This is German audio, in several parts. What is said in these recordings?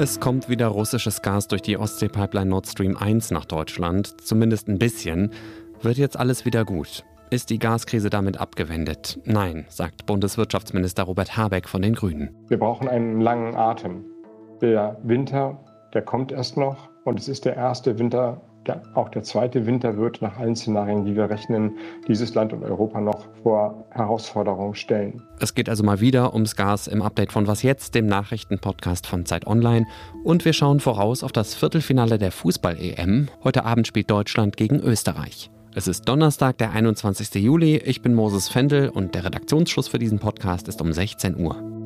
Es kommt wieder russisches Gas durch die Ostsee-Pipeline Nord Stream 1 nach Deutschland, zumindest ein bisschen. Wird jetzt alles wieder gut? Ist die Gaskrise damit abgewendet? Nein, sagt Bundeswirtschaftsminister Robert Habeck von den Grünen. Wir brauchen einen langen Atem. Der Winter, der kommt erst noch und es ist der erste Winter der, auch der zweite Winter wird nach allen Szenarien, die wir rechnen, dieses Land und Europa noch vor Herausforderungen stellen. Es geht also mal wieder ums Gas im Update von Was jetzt, dem Nachrichtenpodcast von Zeit Online. Und wir schauen voraus auf das Viertelfinale der Fußball-EM. Heute Abend spielt Deutschland gegen Österreich. Es ist Donnerstag, der 21. Juli. Ich bin Moses Fendel und der Redaktionsschluss für diesen Podcast ist um 16 Uhr.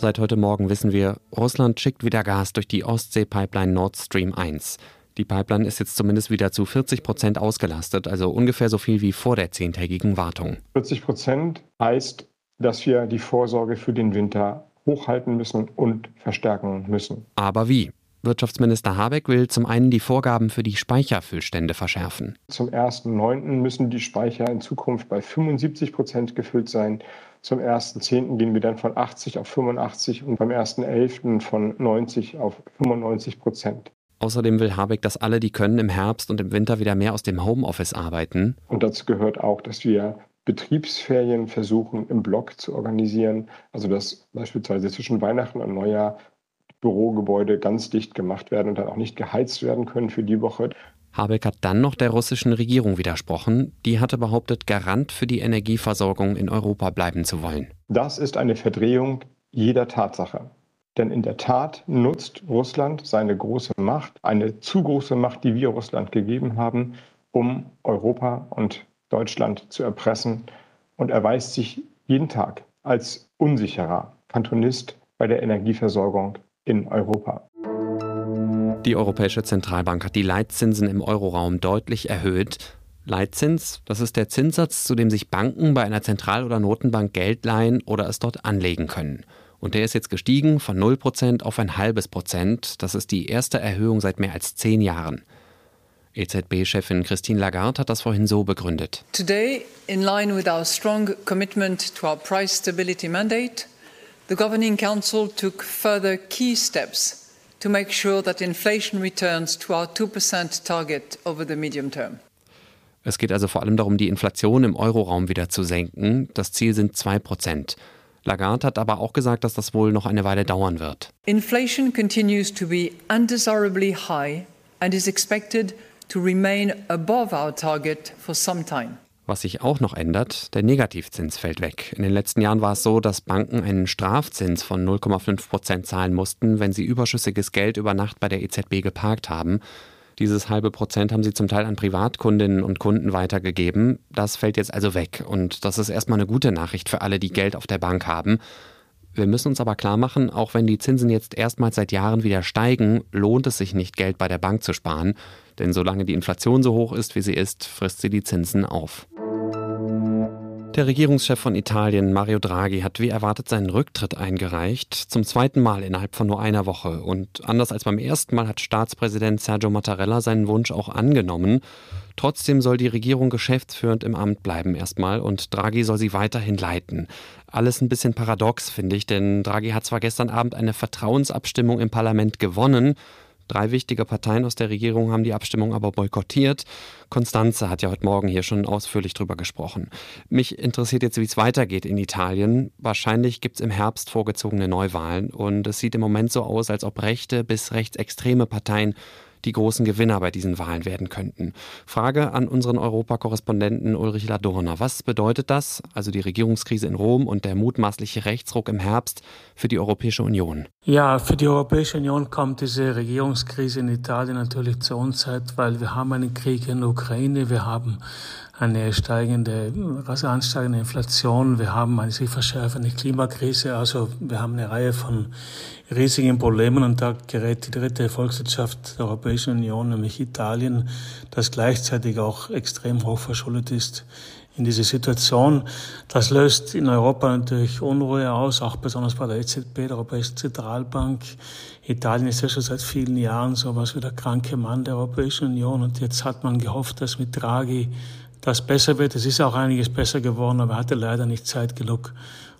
Seit heute Morgen wissen wir, Russland schickt wieder Gas durch die Ostsee-Pipeline Nord Stream 1. Die Pipeline ist jetzt zumindest wieder zu 40 Prozent ausgelastet, also ungefähr so viel wie vor der zehntägigen Wartung. 40 Prozent heißt, dass wir die Vorsorge für den Winter hochhalten müssen und verstärken müssen. Aber wie? Wirtschaftsminister Habeck will zum einen die Vorgaben für die Speicherfüllstände verschärfen. Zum 1.9. müssen die Speicher in Zukunft bei 75 Prozent gefüllt sein. Zum 1.10. gehen wir dann von 80 auf 85 und beim 1.11. von 90 auf 95 Prozent. Außerdem will Habeck, dass alle, die können, im Herbst und im Winter wieder mehr aus dem Homeoffice arbeiten. Und dazu gehört auch, dass wir Betriebsferien versuchen im Block zu organisieren. Also dass beispielsweise zwischen Weihnachten und Neujahr Bürogebäude ganz dicht gemacht werden und dann auch nicht geheizt werden können für die Woche. Habeck hat dann noch der russischen Regierung widersprochen. Die hatte behauptet, Garant für die Energieversorgung in Europa bleiben zu wollen. Das ist eine Verdrehung jeder Tatsache. Denn in der Tat nutzt Russland seine große Macht, eine zu große Macht, die wir Russland gegeben haben, um Europa und Deutschland zu erpressen und erweist sich jeden Tag als unsicherer Kantonist bei der Energieversorgung in Europa. Die Europäische Zentralbank hat die Leitzinsen im Euroraum deutlich erhöht. Leitzins, das ist der Zinssatz, zu dem sich Banken bei einer Zentral- oder Notenbank Geld leihen oder es dort anlegen können. Und der ist jetzt gestiegen von 0% auf ein halbes Prozent. Das ist die erste Erhöhung seit mehr als zehn Jahren. EZB-Chefin Christine Lagarde hat das vorhin so begründet. Today, in line with our strong commitment to our price stability mandate, the Governing Council took further key steps to make sure that inflation returns to our 2% target over the medium term. Es geht also vor allem darum, die Inflation im Euroraum wieder zu senken. Das Ziel sind 2%. Lagarde hat aber auch gesagt, dass das wohl noch eine Weile dauern wird. Inflation continues to be undesirably high and is expected to remain above our target for some time. Was sich auch noch ändert, der Negativzins fällt weg. In den letzten Jahren war es so, dass Banken einen Strafzins von 0,5 Prozent zahlen mussten, wenn sie überschüssiges Geld über Nacht bei der EZB geparkt haben. Dieses halbe Prozent haben sie zum Teil an Privatkundinnen und Kunden weitergegeben. Das fällt jetzt also weg. Und das ist erstmal eine gute Nachricht für alle, die Geld auf der Bank haben. Wir müssen uns aber klar machen, auch wenn die Zinsen jetzt erstmals seit Jahren wieder steigen, lohnt es sich nicht, Geld bei der Bank zu sparen. Denn solange die Inflation so hoch ist, wie sie ist, frisst sie die Zinsen auf. Der Regierungschef von Italien, Mario Draghi, hat wie erwartet seinen Rücktritt eingereicht, zum zweiten Mal innerhalb von nur einer Woche. Und anders als beim ersten Mal hat Staatspräsident Sergio Mattarella seinen Wunsch auch angenommen. Trotzdem soll die Regierung geschäftsführend im Amt bleiben erstmal und Draghi soll sie weiterhin leiten. Alles ein bisschen paradox, finde ich, denn Draghi hat zwar gestern Abend eine Vertrauensabstimmung im Parlament gewonnen, Drei wichtige Parteien aus der Regierung haben die Abstimmung aber boykottiert. Konstanze hat ja heute Morgen hier schon ausführlich drüber gesprochen. Mich interessiert jetzt, wie es weitergeht in Italien. Wahrscheinlich gibt es im Herbst vorgezogene Neuwahlen und es sieht im Moment so aus, als ob rechte bis rechtsextreme Parteien die großen Gewinner bei diesen Wahlen werden könnten. Frage an unseren Europakorrespondenten Ulrich Ladurner. Was bedeutet das, also die Regierungskrise in Rom und der mutmaßliche Rechtsruck im Herbst für die Europäische Union? Ja, für die Europäische Union kommt diese Regierungskrise in Italien natürlich zur Unzeit, weil wir haben einen Krieg in der Ukraine, wir haben eine steigende, rasant steigende Inflation, wir haben eine sich verschärfende Klimakrise, also wir haben eine Reihe von riesigen Problemen und da gerät die dritte Volkswirtschaft der Europäischen Union, nämlich Italien, das gleichzeitig auch extrem hoch verschuldet ist, in diese Situation. Das löst in Europa natürlich Unruhe aus, auch besonders bei der EZB, der Europäischen Zentralbank. Italien ist ja schon seit vielen Jahren so was wie der kranke Mann der Europäischen Union und jetzt hat man gehofft, dass mit Draghi das besser wird. Es ist auch einiges besser geworden, aber hatte leider nicht Zeit genug,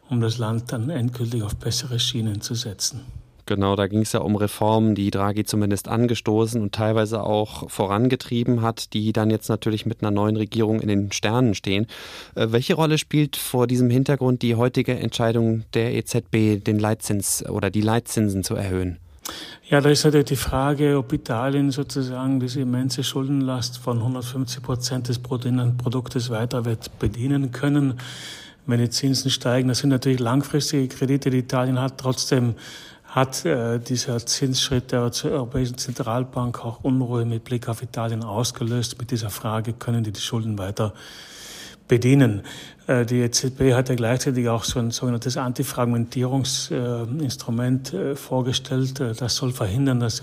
um das Land dann endgültig auf bessere Schienen zu setzen. Genau, da ging es ja um Reformen, die Draghi zumindest angestoßen und teilweise auch vorangetrieben hat, die dann jetzt natürlich mit einer neuen Regierung in den Sternen stehen. Äh, welche Rolle spielt vor diesem Hintergrund die heutige Entscheidung der EZB, den Leitzins oder die Leitzinsen zu erhöhen? Ja, da ist natürlich die Frage, ob Italien sozusagen diese immense Schuldenlast von 150 Prozent des Bruttoinlandproduktes weiter wird bedienen können. Wenn die Zinsen steigen, das sind natürlich langfristige Kredite, die Italien hat. Trotzdem hat äh, dieser Zinsschritt der Europäischen Zentralbank auch Unruhe mit Blick auf Italien ausgelöst mit dieser Frage, können die die Schulden weiter bedienen. Äh, die EZB hat ja gleichzeitig auch so ein sogenanntes Antifragmentierungsinstrument äh, vorgestellt. Äh, das soll verhindern, dass,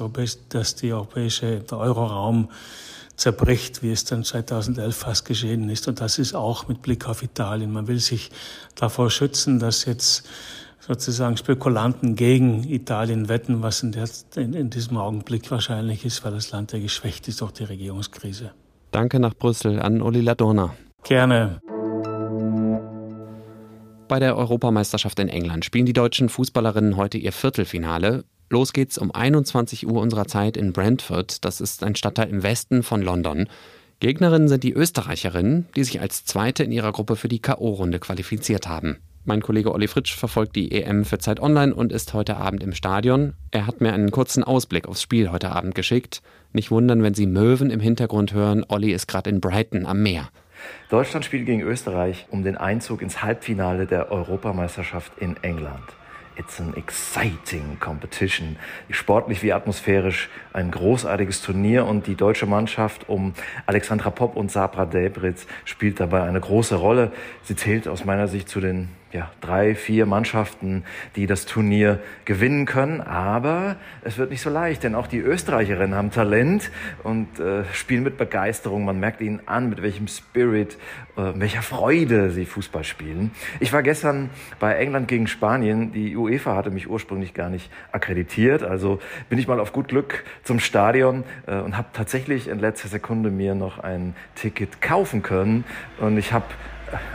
dass die europäische, der Euroraum zerbricht, wie es dann 2011 fast geschehen ist. Und das ist auch mit Blick auf Italien. Man will sich davor schützen, dass jetzt sozusagen Spekulanten gegen Italien wetten, was in, der, in, in diesem Augenblick wahrscheinlich ist, weil das Land ja geschwächt ist durch die Regierungskrise. Danke nach Brüssel an Uli Ladurna. Gerne. Bei der Europameisterschaft in England spielen die deutschen Fußballerinnen heute ihr Viertelfinale. Los geht's um 21 Uhr unserer Zeit in Brentford. Das ist ein Stadtteil im Westen von London. Gegnerinnen sind die Österreicherinnen, die sich als Zweite in ihrer Gruppe für die K.O.-Runde qualifiziert haben. Mein Kollege Olli Fritsch verfolgt die EM für Zeit Online und ist heute Abend im Stadion. Er hat mir einen kurzen Ausblick aufs Spiel heute Abend geschickt. Nicht wundern, wenn Sie Möwen im Hintergrund hören. Olli ist gerade in Brighton am Meer. Deutschland spielt gegen Österreich um den Einzug ins Halbfinale der Europameisterschaft in England. It's an exciting competition. Sportlich wie atmosphärisch ein großartiges Turnier und die deutsche Mannschaft um Alexandra Popp und Sabra Delbritz spielt dabei eine große Rolle. Sie zählt aus meiner Sicht zu den ja, drei, vier Mannschaften, die das Turnier gewinnen können. Aber es wird nicht so leicht, denn auch die Österreicherinnen haben Talent und äh, spielen mit Begeisterung. Man merkt ihnen an, mit welchem Spirit, äh, welcher Freude sie Fußball spielen. Ich war gestern bei England gegen Spanien. Die UEFA hatte mich ursprünglich gar nicht akkreditiert. Also bin ich mal auf gut Glück zum Stadion äh, und habe tatsächlich in letzter Sekunde mir noch ein Ticket kaufen können. Und ich habe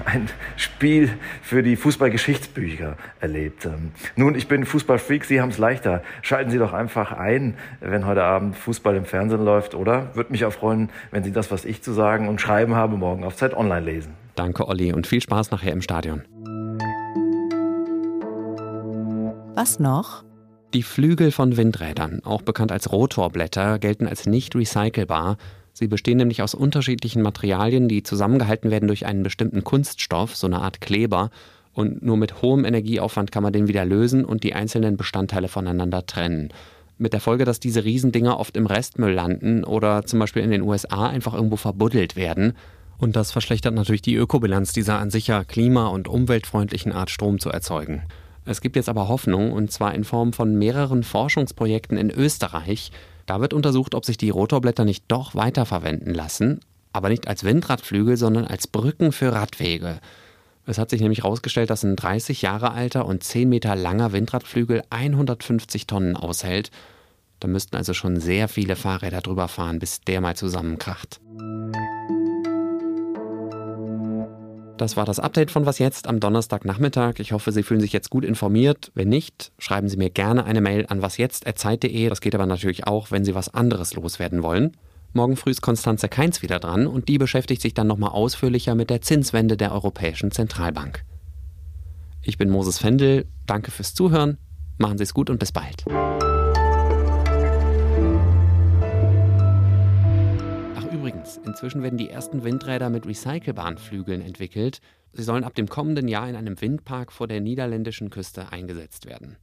ein Spiel für die Fußballgeschichtsbücher erlebt. Ähm, nun, ich bin Fußballfreak, Sie haben es leichter. Schalten Sie doch einfach ein, wenn heute Abend Fußball im Fernsehen läuft, oder? Würde mich auch freuen, wenn Sie das, was ich zu sagen und schreiben habe, morgen auf Zeit Online lesen. Danke, Olli, und viel Spaß nachher im Stadion. Was noch? Die Flügel von Windrädern, auch bekannt als Rotorblätter, gelten als nicht recycelbar Sie bestehen nämlich aus unterschiedlichen Materialien, die zusammengehalten werden durch einen bestimmten Kunststoff, so eine Art Kleber. Und nur mit hohem Energieaufwand kann man den wieder lösen und die einzelnen Bestandteile voneinander trennen. Mit der Folge, dass diese Riesendinger oft im Restmüll landen oder zum Beispiel in den USA einfach irgendwo verbuddelt werden. Und das verschlechtert natürlich die Ökobilanz dieser an sich ja klima- und umweltfreundlichen Art Strom zu erzeugen. Es gibt jetzt aber Hoffnung, und zwar in Form von mehreren Forschungsprojekten in Österreich, da wird untersucht, ob sich die Rotorblätter nicht doch weiterverwenden lassen, aber nicht als Windradflügel, sondern als Brücken für Radwege. Es hat sich nämlich herausgestellt, dass ein 30 Jahre alter und 10 Meter langer Windradflügel 150 Tonnen aushält. Da müssten also schon sehr viele Fahrräder drüber fahren, bis der mal zusammenkracht. Das war das Update von Was jetzt am Donnerstagnachmittag. Ich hoffe, Sie fühlen sich jetzt gut informiert. Wenn nicht, schreiben Sie mir gerne eine Mail an wasjetzt.zeit.de. Das geht aber natürlich auch, wenn Sie was anderes loswerden wollen. Morgen früh ist Konstanze Keins wieder dran und die beschäftigt sich dann nochmal ausführlicher mit der Zinswende der Europäischen Zentralbank. Ich bin Moses Fendel. Danke fürs Zuhören. Machen Sie es gut und bis bald. Übrigens, inzwischen werden die ersten Windräder mit recycelbaren Flügeln entwickelt. Sie sollen ab dem kommenden Jahr in einem Windpark vor der niederländischen Küste eingesetzt werden.